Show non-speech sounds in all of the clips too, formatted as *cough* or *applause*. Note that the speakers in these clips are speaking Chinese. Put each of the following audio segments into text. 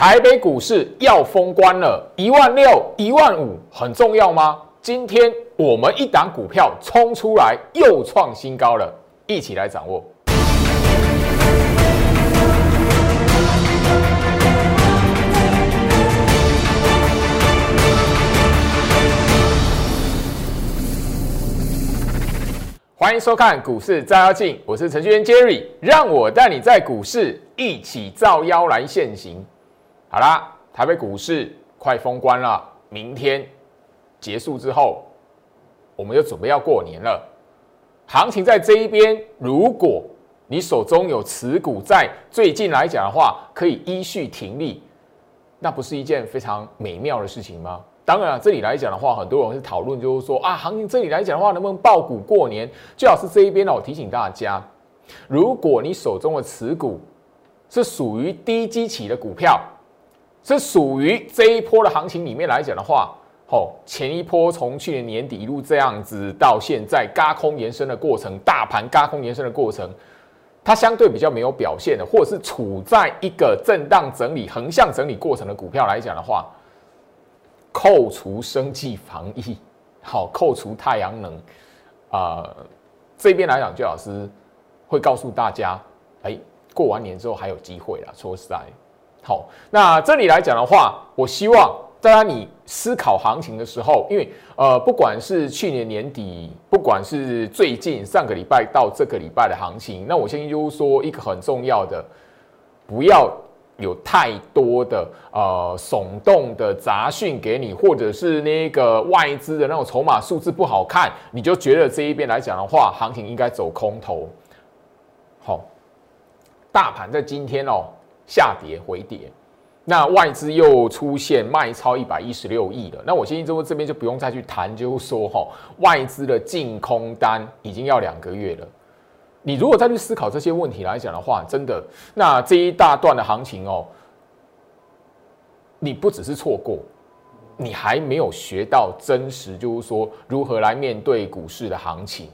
台北股市要封关了，一万六、一万五很重要吗？今天我们一档股票冲出来，又创新高了，一起来掌握。欢迎收看股市照妖镜，我是程序员 Jerry，让我带你在股市一起照妖来现行。好啦，台北股市快封关了，明天结束之后，我们就准备要过年了。行情在这一边，如果你手中有持股，在最近来讲的话，可以依序停利，那不是一件非常美妙的事情吗？当然，这里来讲的话，很多人是讨论，就是说啊，行情这里来讲的话，能不能爆股过年？最好是这一边呢，我提醒大家，如果你手中的持股是属于低基期的股票。是属于这一波的行情里面来讲的话，吼，前一波从去年年底一路这样子到现在，嘎空延伸的过程，大盘嘎空延伸的过程，它相对比较没有表现的，或者是处在一个震荡整理、横向整理过程的股票来讲的话，扣除生计防疫，好，扣除太阳能，啊，这边来讲，最老师会告诉大家，哎，过完年之后还有机会了，说实在。好，那这里来讲的话，我希望大家你思考行情的时候，因为呃，不管是去年年底，不管是最近上个礼拜到这个礼拜的行情，那我相信就是说一个很重要的，不要有太多的呃耸动的杂讯给你，或者是那个外资的那种筹码数字不好看，你就觉得这一边来讲的话，行情应该走空头。好，大盘在今天哦。下跌回跌，那外资又出现卖超一百一十六亿了。那我相信这边就不用再去谈，就是说哈，外资的净空单已经要两个月了。你如果再去思考这些问题来讲的话，真的，那这一大段的行情哦，你不只是错过，你还没有学到真实，就是说如何来面对股市的行情。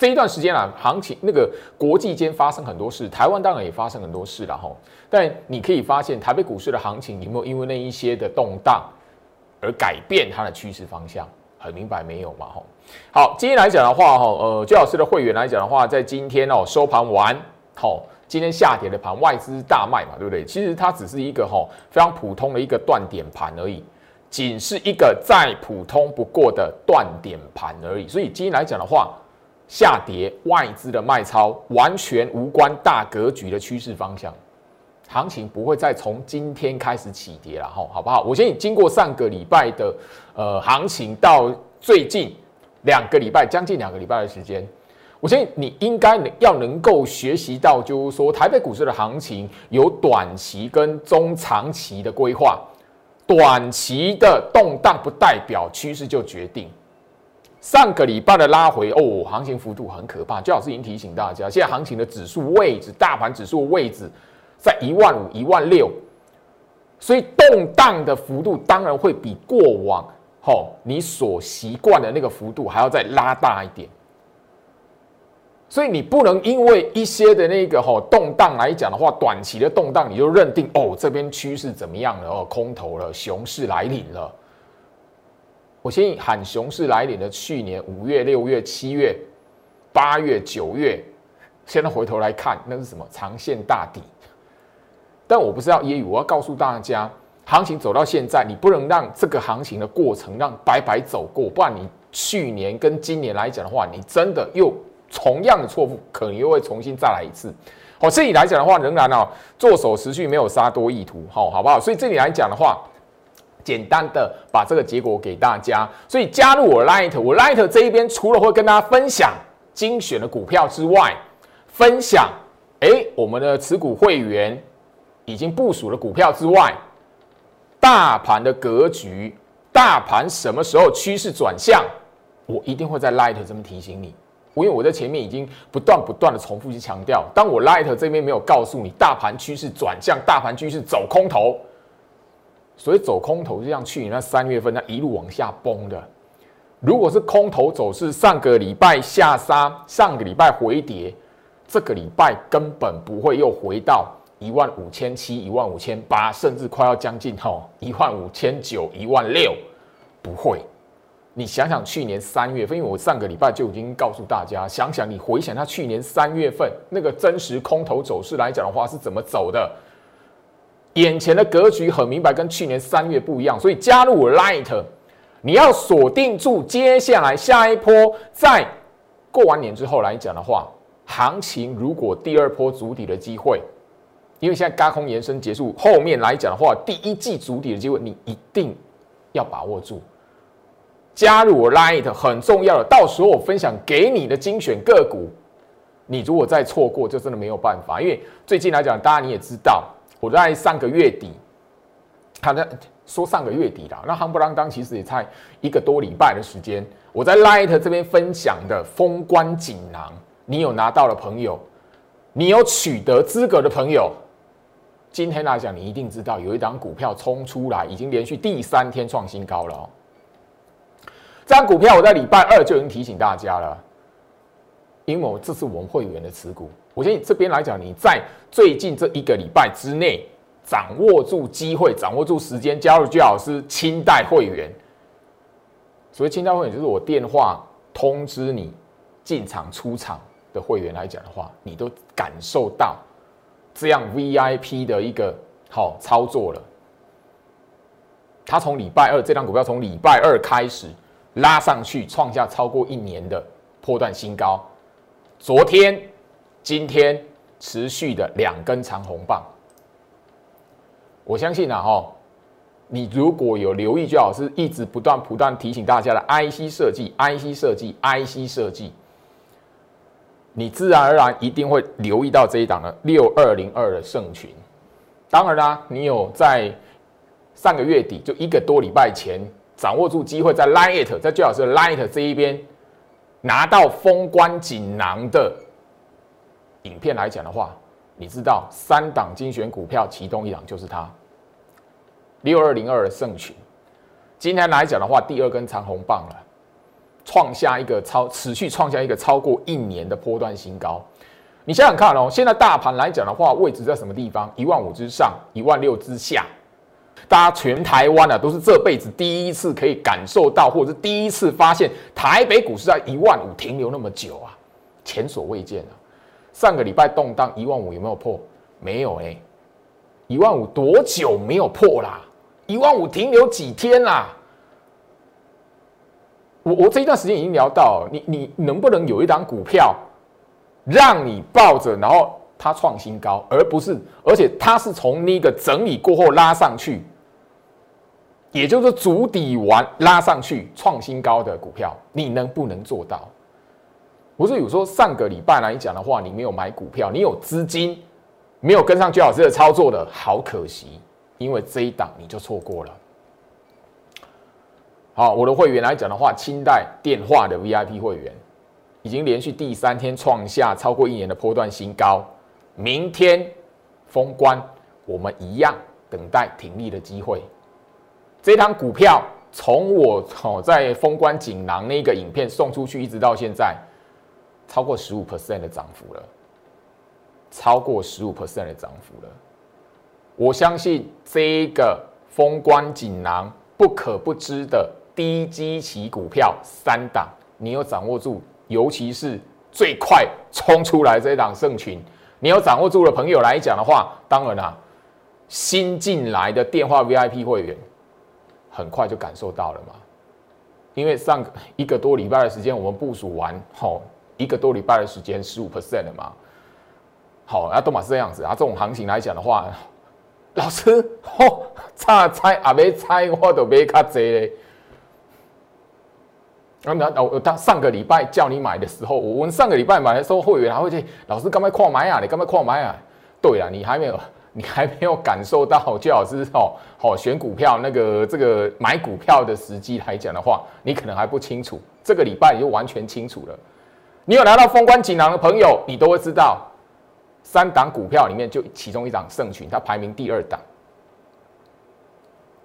这一段时间啊，行情那个国际间发生很多事，台湾当然也发生很多事了哈。但你可以发现，台北股市的行情有没有因为那一些的动荡而改变它的趋势方向？很明白没有嘛？哈。好，今天来讲的话，哈，呃，朱老师的会员来讲的话，在今天哦收盘完，好，今天下跌的盘，外资大卖嘛，对不对？其实它只是一个哈非常普通的一个断点盘而已，仅是一个再普通不过的断点盘而已。所以今天来讲的话。下跌，外资的卖超完全无关大格局的趋势方向，行情不会再从今天开始起跌了哈，好不好？我相信经过上个礼拜的呃行情到最近两个礼拜，将近两个礼拜的时间，我相信你应该能要能够学习到，就是说台北股市的行情有短期跟中长期的规划，短期的动荡不代表趋势就决定。上个礼拜的拉回哦，行情幅度很可怕。焦老师已经提醒大家，现在行情的指数位置，大盘指数位置在一万五、一万六，所以动荡的幅度当然会比过往吼你所习惯的那个幅度还要再拉大一点。所以你不能因为一些的那个吼动荡来讲的话，短期的动荡你就认定哦这边趋势怎么样了哦空头了，熊市来临了。我先喊熊市来临的去年五月、六月、七月、八月、九月，现在回头来看，那是什么长线大底？但我不是要揶揄，我要告诉大家，行情走到现在，你不能让这个行情的过程让白白走过，不然你去年跟今年来讲的话，你真的又同样的错误，可能又会重新再来一次。好，这里来讲的话，仍然哦，做手持续没有杀多意图，好，好不好？所以这里来讲的话。简单的把这个结果给大家，所以加入我 Light，我 Light 这一边除了会跟大家分享精选的股票之外，分享哎我们的持股会员已经部署的股票之外，大盘的格局，大盘什么时候趋势转向，我一定会在 Light 这边提醒你，因为我在前面已经不断不断的重复去强调，当我 Light 这边没有告诉你大盘趋势转向，大盘趋势走空头。所以走空头就像去年那三月份那一路往下崩的，如果是空头走势，上个礼拜下杀，上个礼拜回跌，这个礼拜根本不会又回到一万五千七、一万五千八，甚至快要将近吼一万五千九、一万六，不会。你想想去年三月份，因为我上个礼拜就已经告诉大家，想想你回想他去年三月份那个真实空头走势来讲的话是怎么走的，眼前的格局很明白，跟去年三月不一样。所以加入 Light，你要锁定住接下来下一波，在过完年之后来讲的话，行情如果第二波筑底的机会，因为现在高空延伸结束，后面来讲的话，第一季筑底的机会，你一定要把握住。加入我 Light 很重要的，到时候我分享给你的精选个股，你如果再错过，就真的没有办法。因为最近来讲，大家你也知道，我在上个月底，他在说上个月底啦，那夯不啷当其实也才一个多礼拜的时间，我在 Light 这边分享的封关锦囊，你有拿到的朋友，你有取得资格的朋友，今天来讲，你一定知道有一档股票冲出来，已经连续第三天创新高了哦。这张股票我在礼拜二就已经提醒大家了，因为这是我们会员的持股。我建议这边来讲，你在最近这一个礼拜之内掌握住机会，掌握住时间，加入最好是清代会员。所谓清代会员，就是我电话通知你进场出场的会员来讲的话，你都感受到这样 VIP 的一个好操作了。他从礼拜二这张股票从礼拜二开始。拉上去，创下超过一年的破断新高。昨天、今天持续的两根长红棒。我相信啊，哈，你如果有留意，就好是一直不断不断提醒大家的 IC 设计、IC 设计、IC 设计，你自然而然一定会留意到这一档的六二零二的盛群。当然啦，你有在上个月底就一个多礼拜前。掌握住机会，在 Light，在最好是 Light 这一边拿到封关锦囊的影片来讲的话，你知道三档精选股票，其中一档就是它六二零二的盛群。今天来讲的话，第二根长红棒了，创下一个超持续创下一个超过一年的波段新高。你想想看哦，现在大盘来讲的话，位置在什么地方？一万五之上，一万六之下。大家全台湾啊，都是这辈子第一次可以感受到，或者是第一次发现台北股市在一万五停留那么久啊，前所未见啊！上个礼拜动荡一万五有没有破？没有哎，一万五多久没有破啦？一万五停留几天啦？我我这一段时间已经聊到，你你能不能有一档股票让你抱着，然后？它创新高，而不是，而且它是从那个整理过后拉上去，也就是足底完拉上去创新高的股票，你能不能做到？不是有说上个礼拜来讲的话，你没有买股票，你有资金没有跟上最老师的操作的，好可惜，因为这一档你就错过了。好，我的会员来讲的话，清代电话的 VIP 会员已经连续第三天创下超过一年的波段新高。明天封关，我们一样等待停利的机会。这张股票从我好在封关锦囊那个影片送出去，一直到现在，超过十五 percent 的涨幅了，超过十五 percent 的涨幅了。我相信这一个封关锦囊不可不知的低基期股票三档，你有掌握住，尤其是最快冲出来这一档圣群。你有掌握住的朋友来讲的话，当然啦，新进来的电话 VIP 会员，很快就感受到了嘛。因为上一个多礼拜的时间，我们部署完，好一个多礼拜的时间，十五 percent 了嘛。好，啊，都嘛是这样子啊。这种行情来讲的话，老师，吼，差猜啊没猜，我都没卡济嘞。那那我他上个礼拜叫你买的时候，我们上个礼拜买的时候，会员还会去老师干嘛矿买啊？你干嘛矿买啊？对啊，你还没有，你还没有感受到最好是哦，好选股票那个这个买股票的时机来讲的话，你可能还不清楚。这个礼拜你就完全清楚了。你有拿到封关锦囊的朋友，你都会知道，三档股票里面就其中一档盛群，它排名第二档。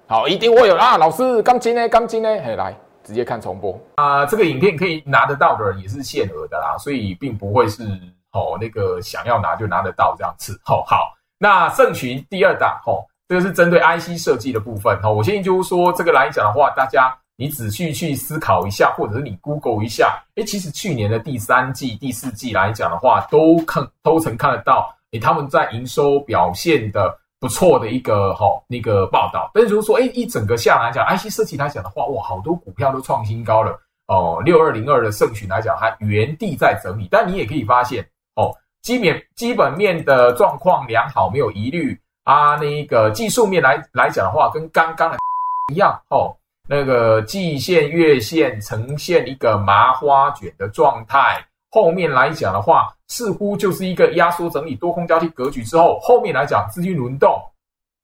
好，一定会有啊，老师钢筋呢？钢筋呢？嘿，来。直接看重播啊！这个影片可以拿得到的人也是限额的啦，所以并不会是哦那个想要拿就拿得到这样子。好好，那。盛群第二档，吼，这个是针对 IC 设计的部分，吼，我先就是说，这个来讲的话，大家你仔细去思考一下，或者是你 Google 一下，哎，其实去年的第三季、第四季来讲的话，都看都曾看得到，哎，他们在营收表现的不错的一个哈那个报道。但是如果说，哎，一整个下来讲，IC 设计来讲的话，哇，好多股票都创新高了。哦，六二零二的盛群来讲，还原地在整理，但你也可以发现，哦，基本基本面的状况良好，没有疑虑啊。那个技术面来来讲的话，跟刚刚的 *laughs* 一样，哦，那个季线、月线呈现一个麻花卷的状态。后面来讲的话，似乎就是一个压缩整理、多空交替格局之后，后面来讲资金轮动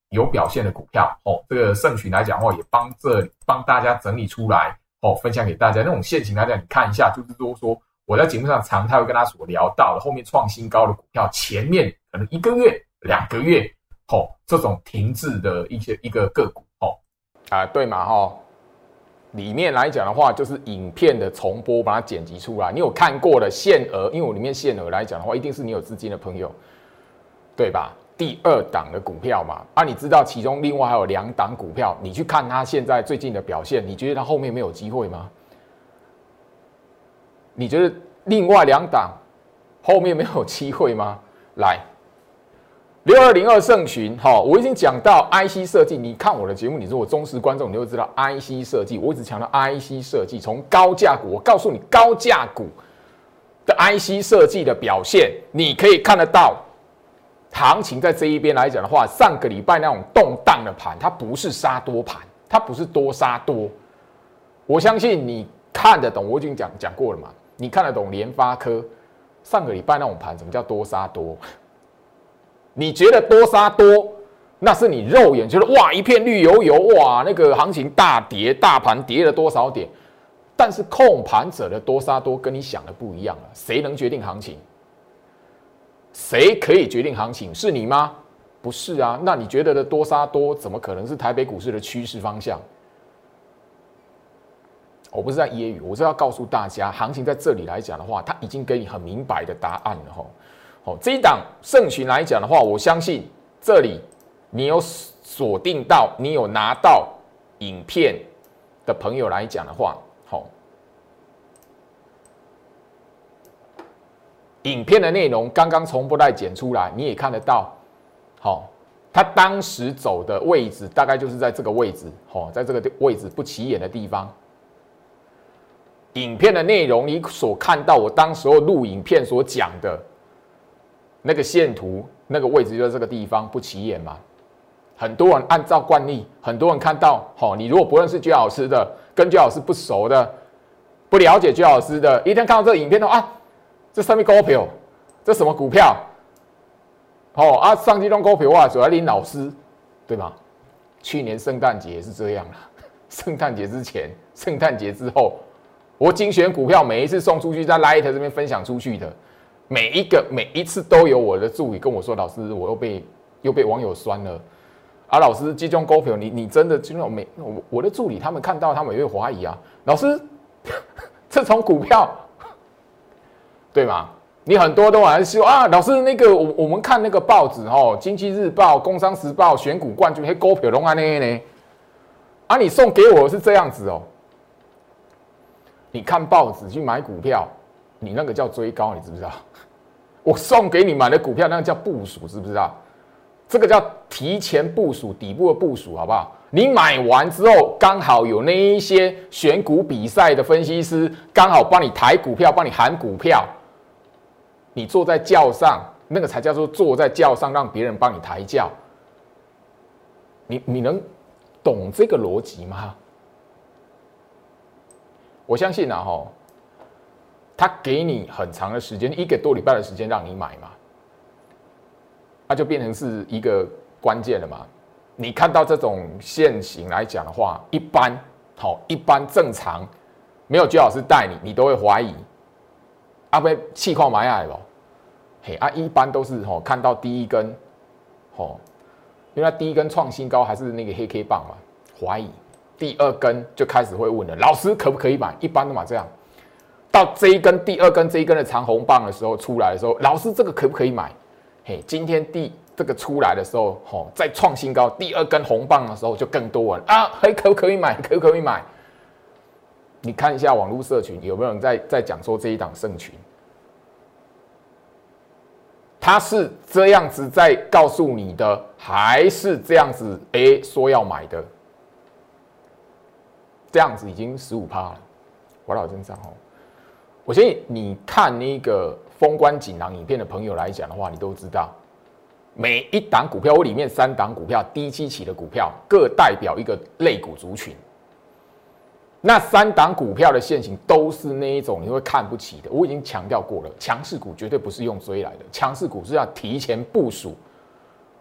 有表现的股票，哦，这个盛群来讲的话，也帮这帮大家整理出来。哦，分享给大家那种现行来讲，你看一下，就是说说我在节目上常态会跟他所聊到的，后面创新高的股票，前面可能一个月、两个月，哦，这种停滞的一些一个个股，哦，啊，对嘛，哈，里面来讲的话，就是影片的重播，把它剪辑出来，你有看过的限额，因为我里面限额来讲的话，一定是你有资金的朋友，对吧？第二档的股票嘛，啊，你知道其中另外还有两档股票，你去看它现在最近的表现，你觉得它后面没有机会吗？你觉得另外两档后面没有机会吗？来，六二零二盛群，哈，我已经讲到 IC 设计，你看我的节目，你是我忠实观众，你就知道 IC 设计，我一直强调 IC 设计，从高价股，我告诉你高价股的 IC 设计的表现，你可以看得到。行情在这一边来讲的话，上个礼拜那种动荡的盘，它不是杀多盘，它不是多杀多。我相信你看得懂，我已经讲讲过了嘛。你看得懂联发科上个礼拜那种盘，什么叫多杀多？你觉得多杀多，那是你肉眼觉得哇一片绿油油，哇那个行情大跌，大盘跌了多少点？但是控盘者的多杀多跟你想的不一样了，谁能决定行情？谁可以决定行情？是你吗？不是啊。那你觉得的多杀多，怎么可能是台北股市的趋势方向？我不是在揶揄，我是要告诉大家，行情在这里来讲的话，它已经给你很明白的答案了哈。好，这一档盛群来讲的话，我相信这里你有锁定到，你有拿到影片的朋友来讲的话。好影片的内容刚刚从不带剪出来，你也看得到。好，他当时走的位置大概就是在这个位置，好，在这个位置不起眼的地方。影片的内容你所看到，我当时候录影片所讲的那个线图，那个位置就在这个地方不起眼嘛。很多人按照惯例，很多人看到，好，你如果不认识居老师的，跟居老师不熟的，不了解居老师的，一天看到这个影片的啊。这上面股票，这什么股票？哦啊，上期中股票啊，主要林老师，对吧？去年圣诞节是这样的，*laughs* 圣诞节之前、圣诞节之后，我精选股票，每一次送出去，在 Light 这边分享出去的，每一个每一次都有我的助理跟我说：“老师，我又被又被网友酸了。”啊，老师，这种股票，你你真的就种没我我的助理他们看到，他们也会怀疑啊，老师，*laughs* 这种股票。对吗？你很多都还是说啊，老师那个我我们看那个报纸哦，《经济日报》《工商时报》选股冠军，嘿，股票龙啊那呢？啊，你送给我是这样子哦。你看报纸去买股票，你那个叫追高，你知不知道？*laughs* 我送给你买的股票，那个叫部署，知不知道？这个叫提前部署底部的部署，好不好？你买完之后，刚好有那一些选股比赛的分析师，刚好帮你抬股票，帮你喊股票。你坐在轿上，那个才叫做坐在轿上，让别人帮你抬轿。你你能懂这个逻辑吗？我相信啊，哈，他给你很长的时间，一个多礼拜的时间让你买嘛，那就变成是一个关键了嘛。你看到这种现形来讲的话，一般好，一般正常，没有居老师带你，你都会怀疑。阿不气矿埋下了，嘿啊，一般都是吼看到第一根，吼，因为它第一根创新高还是那个黑 K 棒嘛，怀疑第二根就开始会问了，老师可不可以买？一般都嘛这样，到这一根第二根这一根的长红棒的时候出来的时候，老师这个可不可以买？嘿，今天第这个出来的时候，吼，再创新高，第二根红棒的时候就更多人啊，还可不可以买？可不可以买？你看一下网络社群有没有人在在讲说这一档圣群，他是这样子在告诉你的，还是这样子哎说要买的？这样子已经十五趴了，我老真账哦。我相信你看那个封关锦囊影片的朋友来讲的话，你都知道，每一档股票，我里面三档股票低基期的股票，各代表一个类股族群。那三档股票的现形都是那一种你会看不起的。我已经强调过了，强势股绝对不是用追来的，强势股是要提前部署，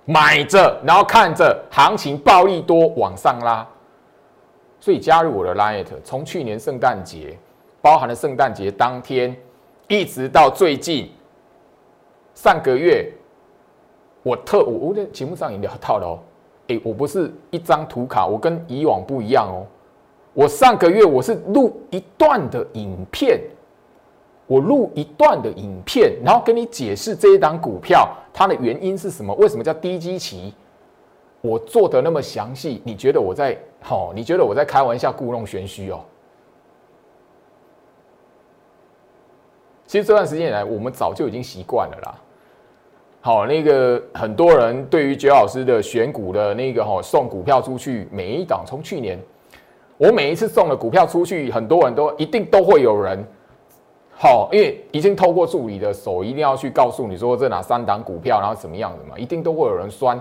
买着，然后看着行情暴利多往上拉。所以加入我的 Light，从去年圣诞节，包含了圣诞节当天，一直到最近上个月，我特我我在节目上也聊到了哦，哎，我不是一张图卡，我跟以往不一样哦。我上个月我是录一段的影片，我录一段的影片，然后跟你解释这一档股票它的原因是什么，为什么叫低基期，我做的那么详细，你觉得我在好？你觉得我在开玩笑故弄玄虚哦？其实这段时间以来，我们早就已经习惯了啦。好，那个很多人对于杰老师的选股的那个哈送股票出去，每一档从去年。我每一次送了股票出去，很多人都一定都会有人，好，因为已经透过助理的手，一定要去告诉你说这哪三档股票，然后怎么样的嘛，一定都会有人酸。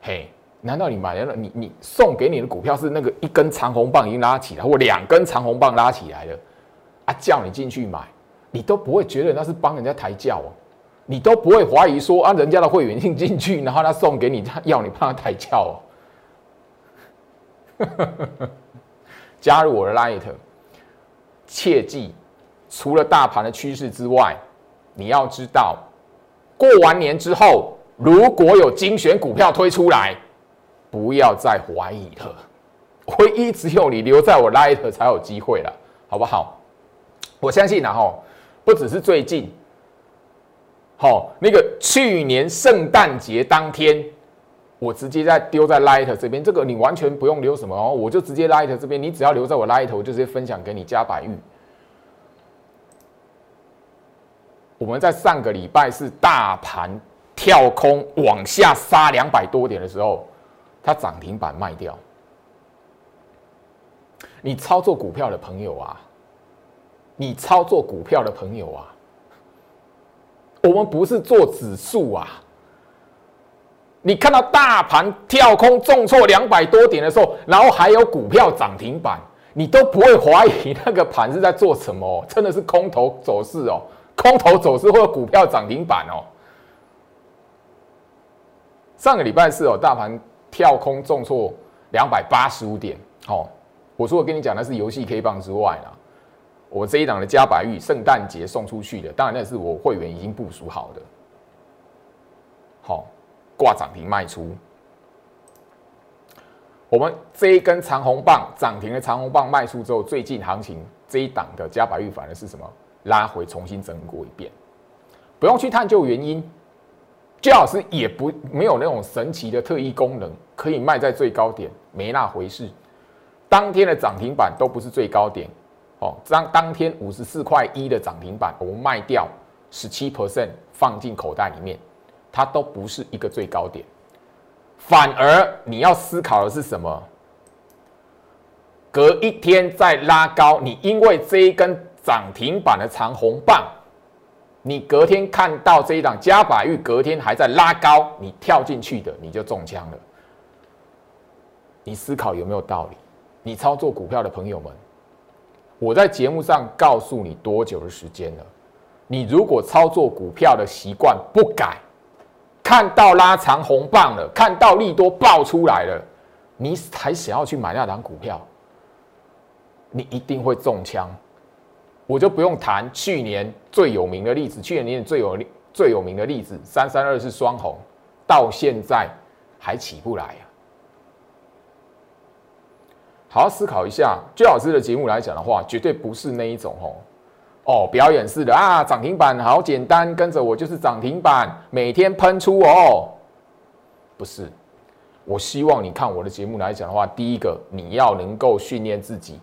嘿，难道你买了你你送给你的股票是那个一根长红棒已经拉起来，或两根长红棒拉起来了啊？叫你进去买，你都不会觉得那是帮人家抬轿哦，你都不会怀疑说啊，人家的会员进进去，然后他送给你，他要你帮他抬轿哦。*laughs* 加入我的 Light，切记，除了大盘的趋势之外，你要知道，过完年之后，如果有精选股票推出来，不要再怀疑了。唯一只有你留在我 Light 才有机会了，好不好？我相信然后不只是最近，好，那个去年圣诞节当天。我直接在丢在 Light 这边，这个你完全不用留什么哦，我就直接 Light 这边，你只要留在我 Light，我就直接分享给你加百玉。我们在上个礼拜是大盘跳空往下杀两百多点的时候，它涨停板卖掉。你操作股票的朋友啊，你操作股票的朋友啊，我们不是做指数啊。你看到大盘跳空重挫两百多点的时候，然后还有股票涨停板，你都不会怀疑那个盘是在做什么？*laughs* 真的是空头走势哦，空头走势或者股票涨停板哦。上个礼拜四哦，大盘跳空重挫两百八十五点。哦，我说我跟你讲的是游戏 K 棒之外啦，我这一档的加百玉圣诞节送出去的，当然那是我会员已经部署好的。好。挂涨停卖出，我们这一根长红棒涨停的长红棒卖出之后，最近行情这一档的加百玉反而是什么？拉回重新整过一遍，不用去探究原因。最老师也不没有那种神奇的特异功能，可以卖在最高点，没那回事。当天的涨停板都不是最高点哦，当当天五十四块一的涨停板，我们卖掉十七 percent 放进口袋里面。它都不是一个最高点，反而你要思考的是什么？隔一天再拉高，你因为这一根涨停板的长红棒，你隔天看到这一档加百玉隔天还在拉高，你跳进去的你就中枪了。你思考有没有道理？你操作股票的朋友们，我在节目上告诉你多久的时间了？你如果操作股票的习惯不改，看到拉长红棒了，看到利多爆出来了，你还想要去买那档股票，你一定会中枪。我就不用谈去年最有名的例子，去年年最有最有名的例子三三二是双红，到现在还起不来。好好思考一下，最老师的节目来讲的话，绝对不是那一种哦。哦，表演式的啊，涨停板好简单，跟着我就是涨停板，每天喷出哦。不是。我希望你看我的节目来讲的话，第一个你要能够训练自己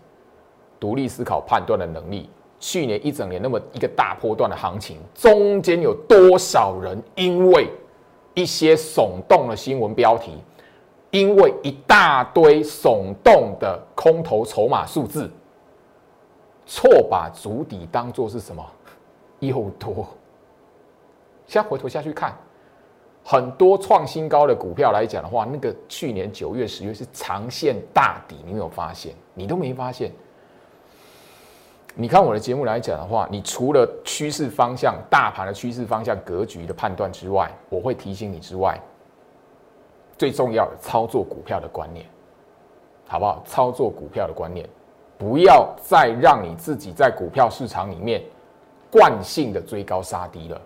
独立思考、判断的能力。去年一整年那么一个大波段的行情，中间有多少人因为一些耸动的新闻标题，因为一大堆耸动的空头筹码数字，错把足底当做是什么？又多。现在回头下去看。很多创新高的股票来讲的话，那个去年九月、十月是长线大底，你没有发现？你都没发现？你看我的节目来讲的话，你除了趋势方向、大盘的趋势方向、格局的判断之外，我会提醒你之外，最重要的操作股票的观念，好不好？操作股票的观念，不要再让你自己在股票市场里面惯性的追高杀低了，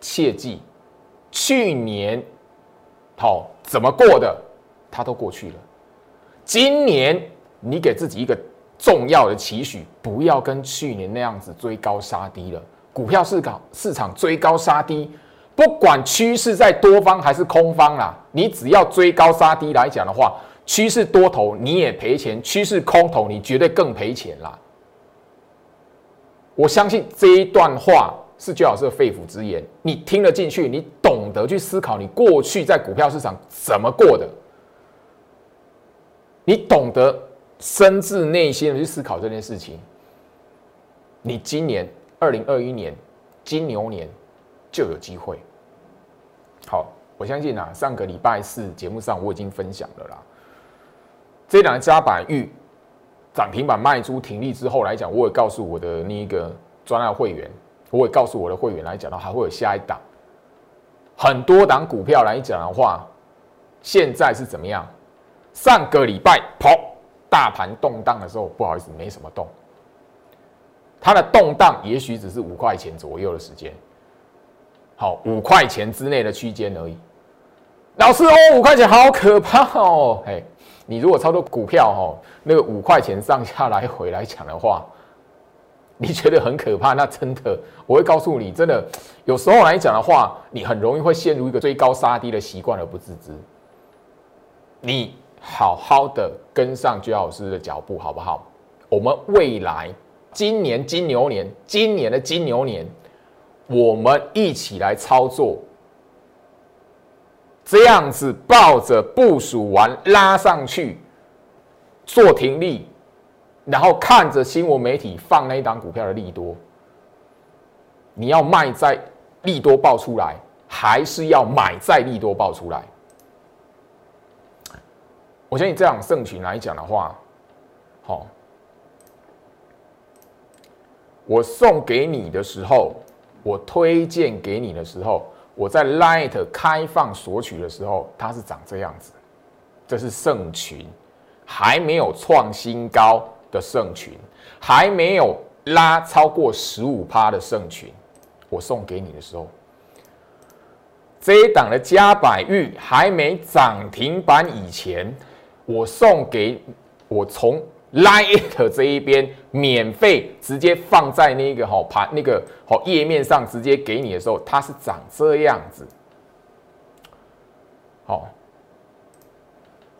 切记。去年好怎么过的，它都过去了。今年你给自己一个重要的期许，不要跟去年那样子追高杀低了。股票市场市场追高杀低，不管趋势在多方还是空方啦，你只要追高杀低来讲的话，趋势多头你也赔钱，趋势空头你绝对更赔钱啦。我相信这一段话。是最好是肺腑之言，你听得进去，你懂得去思考，你过去在股票市场怎么过的，你懂得深自内心的去思考这件事情，你今年二零二一年金牛年就有机会。好，我相信啊，上个礼拜四节目上我已经分享了啦，这两家板玉涨停板卖出停利之后来讲，我也告诉我的那一个专案会员。我也告诉我的会员来讲的话，还会有下一档，很多档股票来讲的话，现在是怎么样？上个礼拜跑大盘动荡的时候，不好意思，没什么动。它的动荡也许只是五块钱左右的时间，好，五块钱之内的区间而已。老师哦，五块钱好可怕哦！嘿，你如果操作股票哦，那个五块钱上下来回来讲的话。你觉得很可怕？那真的，我会告诉你，真的，有时候来讲的话，你很容易会陷入一个追高杀低的习惯而不自知。你好好的跟上居老师的脚步，好不好？我们未来今年金牛年，今年的金牛年，我们一起来操作，这样子抱着部署完拉上去做停利。然后看着新闻媒体放那一档股票的利多，你要卖在利多爆出来，还是要买在利多爆出来？我相信这样盛群来讲的话，好，我送给你的时候，我推荐给你的时候，我在 Light 开放索取的时候，它是长这样子，这是盛群，还没有创新高。的圣群还没有拉超过十五趴的圣群，我送给你的时候，这一档的加百玉还没涨停板以前，我送给我从 Lite 这一边免费直接放在那个好盘那个好页面上直接给你的时候，它是长这样子。好，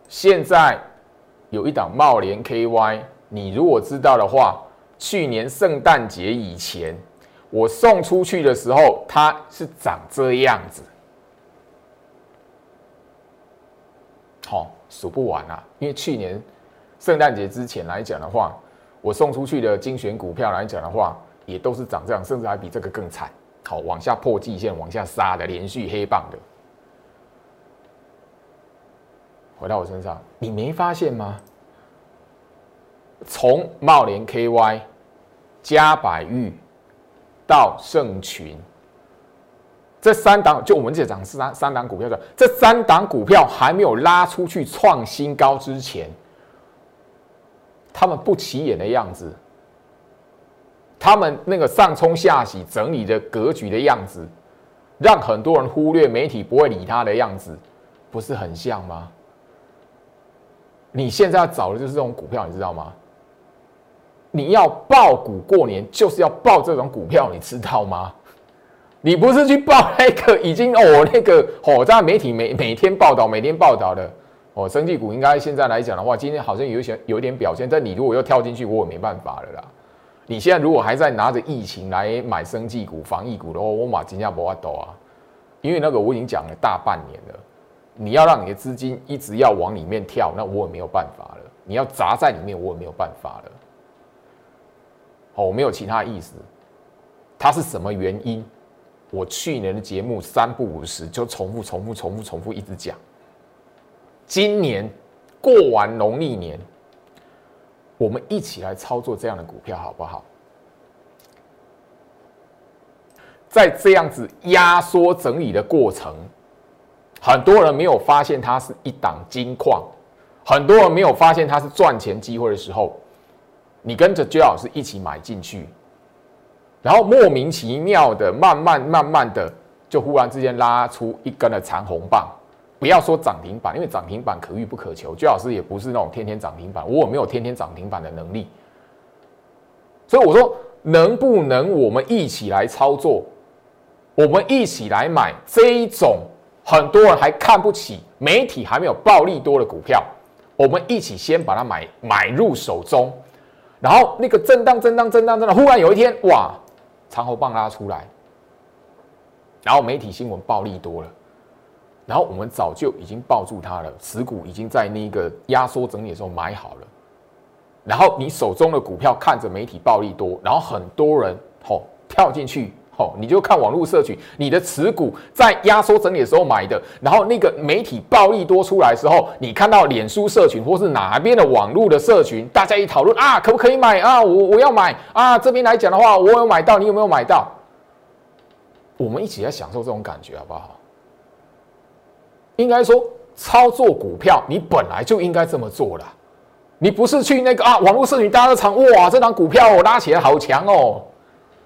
现在有一档茂联 KY。你如果知道的话，去年圣诞节以前，我送出去的时候，它是长这样子，好数不完啊！因为去年圣诞节之前来讲的话，我送出去的精选股票来讲的话，也都是涨这样，甚至还比这个更惨。好，往下破季线，往下杀的，连续黑棒的。回到我身上，你没发现吗？从茂联 KY、嘉百玉到盛群，这三档就我们这涨三三档股票的，这三档股票还没有拉出去创新高之前，他们不起眼的样子，他们那个上冲下洗整理的格局的样子，让很多人忽略媒体不会理他的样子，不是很像吗？你现在要找的就是这种股票，你知道吗？你要爆股过年，就是要爆这种股票，你知道吗？你不是去报那个已经哦那个哦，在媒体每每天报道每天报道的哦，生技股应该现在来讲的话，今天好像有一些有点表现，但你如果又跳进去，我也没办法了啦。你现在如果还在拿着疫情来买生技股、防疫股的话，我马金价不法抖啊，因为那个我已经讲了大半年了，你要让你的资金一直要往里面跳，那我也没有办法了。你要砸在里面，我也没有办法了。哦，我没有其他意思，它是什么原因？我去年的节目三不五十就重复、重复、重复、重复一直讲。今年过完农历年，我们一起来操作这样的股票好不好？在这样子压缩整理的过程，很多人没有发现它是一档金矿，很多人没有发现它是赚钱机会的时候，你跟着 J 老师一起买进去。然后莫名其妙的，慢慢慢慢的，就忽然之间拉出一根的长红棒。不要说涨停板，因为涨停板可遇不可求。居老师也不是那种天天涨停板，我也没有天天涨停板的能力。所以我说，能不能我们一起来操作？我们一起来买这一种很多人还看不起、媒体还没有暴利多的股票，我们一起先把它买买入手中。然后那个震荡、震荡、震荡、震荡，忽然有一天，哇！长虹棒拉出来，然后媒体新闻暴利多了，然后我们早就已经抱住它了，持股已经在那个压缩整理的时候买好了，然后你手中的股票看着媒体暴利多，然后很多人吼跳进去吼，你就看网络社群，你的持股在压缩整理的时候买的，然后那个媒体暴利多出来的时候，你看到脸书社群或是哪边的网络的社群，大家一讨论啊，可不可以买啊？我我要买啊！这边来讲的话，我有买到，你有没有买到？我们一起来享受这种感觉，好不好？应该说，操作股票，你本来就应该这么做的。你不是去那个啊，网络社群大家都唱哇，这张股票拉起来好强哦，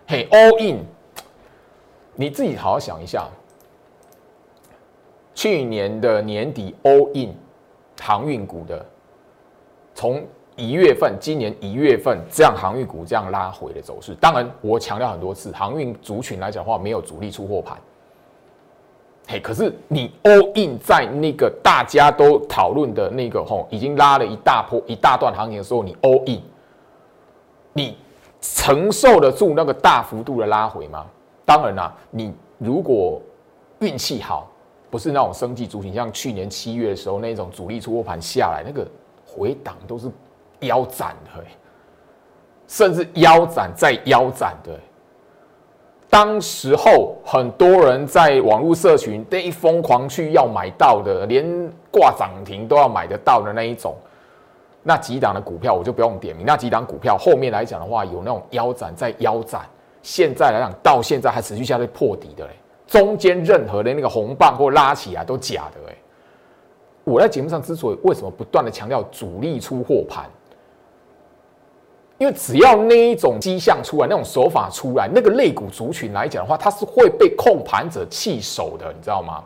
嘿，all in。你自己好好想一下，去年的年底 all in 航运股的，从一月份，今年一月份这样航运股这样拉回的走势。当然，我强调很多次，航运族群来讲话，没有主力出货盘。嘿，可是你 all in 在那个大家都讨论的那个吼，已经拉了一大波一大段行情的时候，你 all in，你承受得住那个大幅度的拉回吗？当然啦，你如果运气好，不是那种生计族群，像去年七月的时候那种主力出货盘下来，那个回档都是腰斩的，甚至腰斩再腰斩的。当时候很多人在网络社群，那一疯狂去要买到的，连挂涨停都要买得到的那一种，那几档的股票我就不用点名。那几档股票后面来讲的话，有那种腰斩在腰斩。现在来讲，到现在还持续下在破底的嘞，中间任何的那个红棒或拉起来都假的哎。我在节目上之所以为什么不断的强调主力出货盘，因为只要那一种迹象出来，那种手法出来，那个类股族群来讲的话，它是会被控盘者弃守的，你知道吗？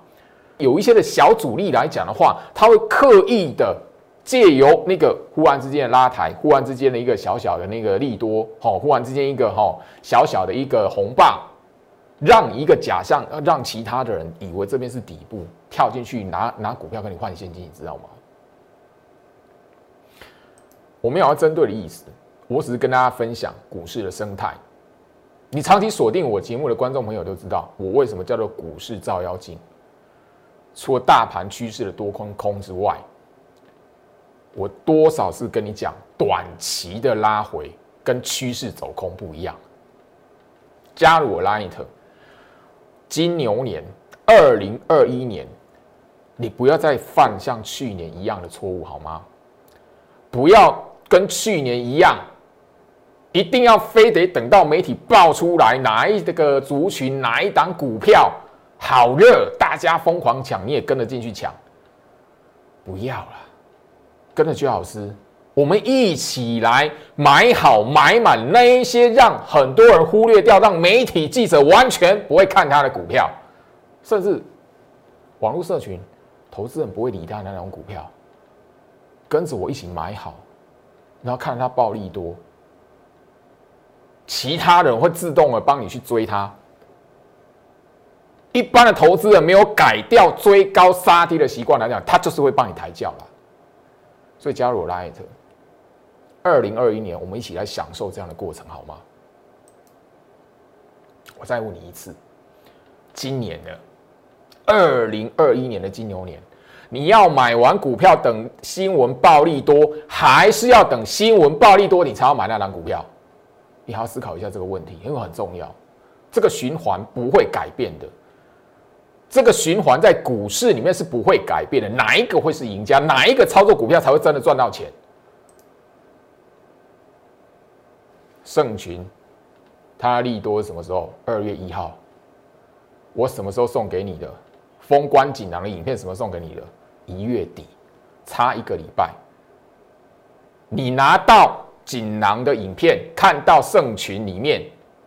有一些的小主力来讲的话，他会刻意的。借由那个忽然之间的拉抬，忽然之间的一个小小的那个利多，好，忽然之间一个哈小小的一个红棒，让一个假象，让其他的人以为这边是底部，跳进去拿拿股票跟你换现金，你知道吗？我没有要针对的意思，我只是跟大家分享股市的生态。你长期锁定我节目的观众朋友都知道，我为什么叫做股市照妖镜。除了大盘趋势的多空空之外，我多少是跟你讲，短期的拉回跟趋势走空不一样。加入我 Line，金牛年二零二一年，你不要再犯像去年一样的错误好吗？不要跟去年一样，一定要非得等到媒体爆出来哪一这个族群哪一档股票好热，大家疯狂抢，你也跟着进去抢，不要了。跟着居老师，我们一起来买好买满那一些让很多人忽略掉、让媒体记者完全不会看他的股票，甚至网络社群投资人不会理他那种股票，跟着我一起买好，然后看他暴利多，其他人会自动的帮你去追他，一般的投资人没有改掉追高杀低的习惯来讲，他就是会帮你抬轿了。所以加入我拉艾特二零二一年我们一起来享受这样的过程，好吗？我再问你一次，今年的二零二一年的金牛年，你要买完股票等新闻暴利多，还是要等新闻暴利多你才要买那张股票？你还要思考一下这个问题，因为很重要。这个循环不会改变的。这个循环在股市里面是不会改变的，哪一个会是赢家？哪一个操作股票才会真的赚到钱？盛群，它利多什么时候？二月一号。我什么时候送给你的？封关锦囊的影片什么送给你的？一月底，差一个礼拜。你拿到锦囊的影片，看到盛群里面，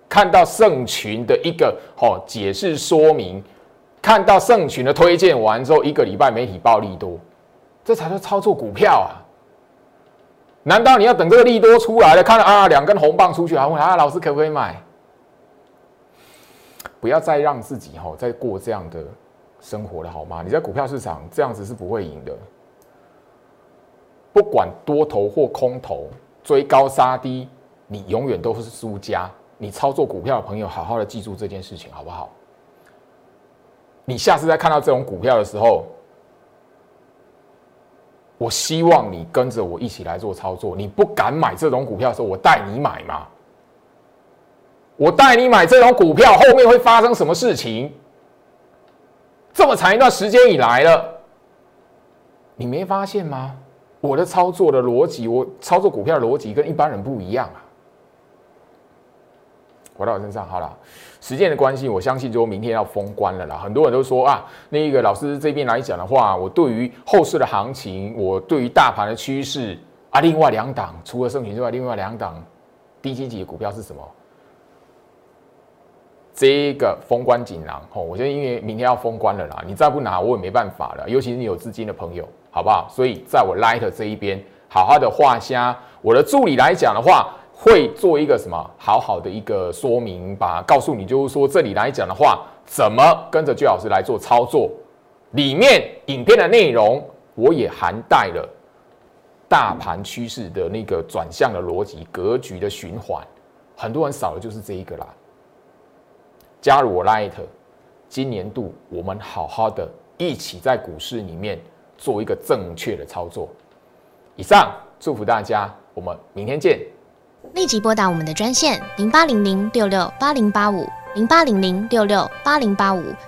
看到盛群的一个哦解释说明。看到盛群的推荐完之后，一个礼拜媒体报利多，这才叫操作股票啊！难道你要等这个利多出来了，看到啊两根红棒出去，还问啊老师可不可以买？不要再让自己哈再过这样的生活了好吗？你在股票市场这样子是不会赢的，不管多头或空头，追高杀低，你永远都是输家。你操作股票的朋友，好好的记住这件事情，好不好？你下次再看到这种股票的时候，我希望你跟着我一起来做操作。你不敢买这种股票的时候，我带你买嘛。我带你买这种股票，后面会发生什么事情？这么长一段时间以来了，你没发现吗？我的操作的逻辑，我操作股票的逻辑跟一般人不一样啊。回到我身上好了，时间的关系，我相信就明天要封关了啦。很多人都说啊，那个老师这边来讲的话，我对于后市的行情，我对于大盘的趋势啊，另外两档除了盛群之外，另外两档低阶级的股票是什么？这个封关锦囊哦，我觉得因为明天要封关了啦，你再不拿我也没办法了。尤其是你有资金的朋友，好不好？所以在我 Light 这一边，好好的画虾。我的助理来讲的话。会做一个什么好好的一个说明吧，告诉你就是说这里来讲的话，怎么跟着居老师来做操作。里面影片的内容我也含带了大盘趋势的那个转向的逻辑、格局的循环。很多人少的就是这一个啦。加入我 Light，今年度我们好好的一起在股市里面做一个正确的操作。以上祝福大家，我们明天见。立即拨打我们的专线零八零零六六八零八五零八零零六六八零八五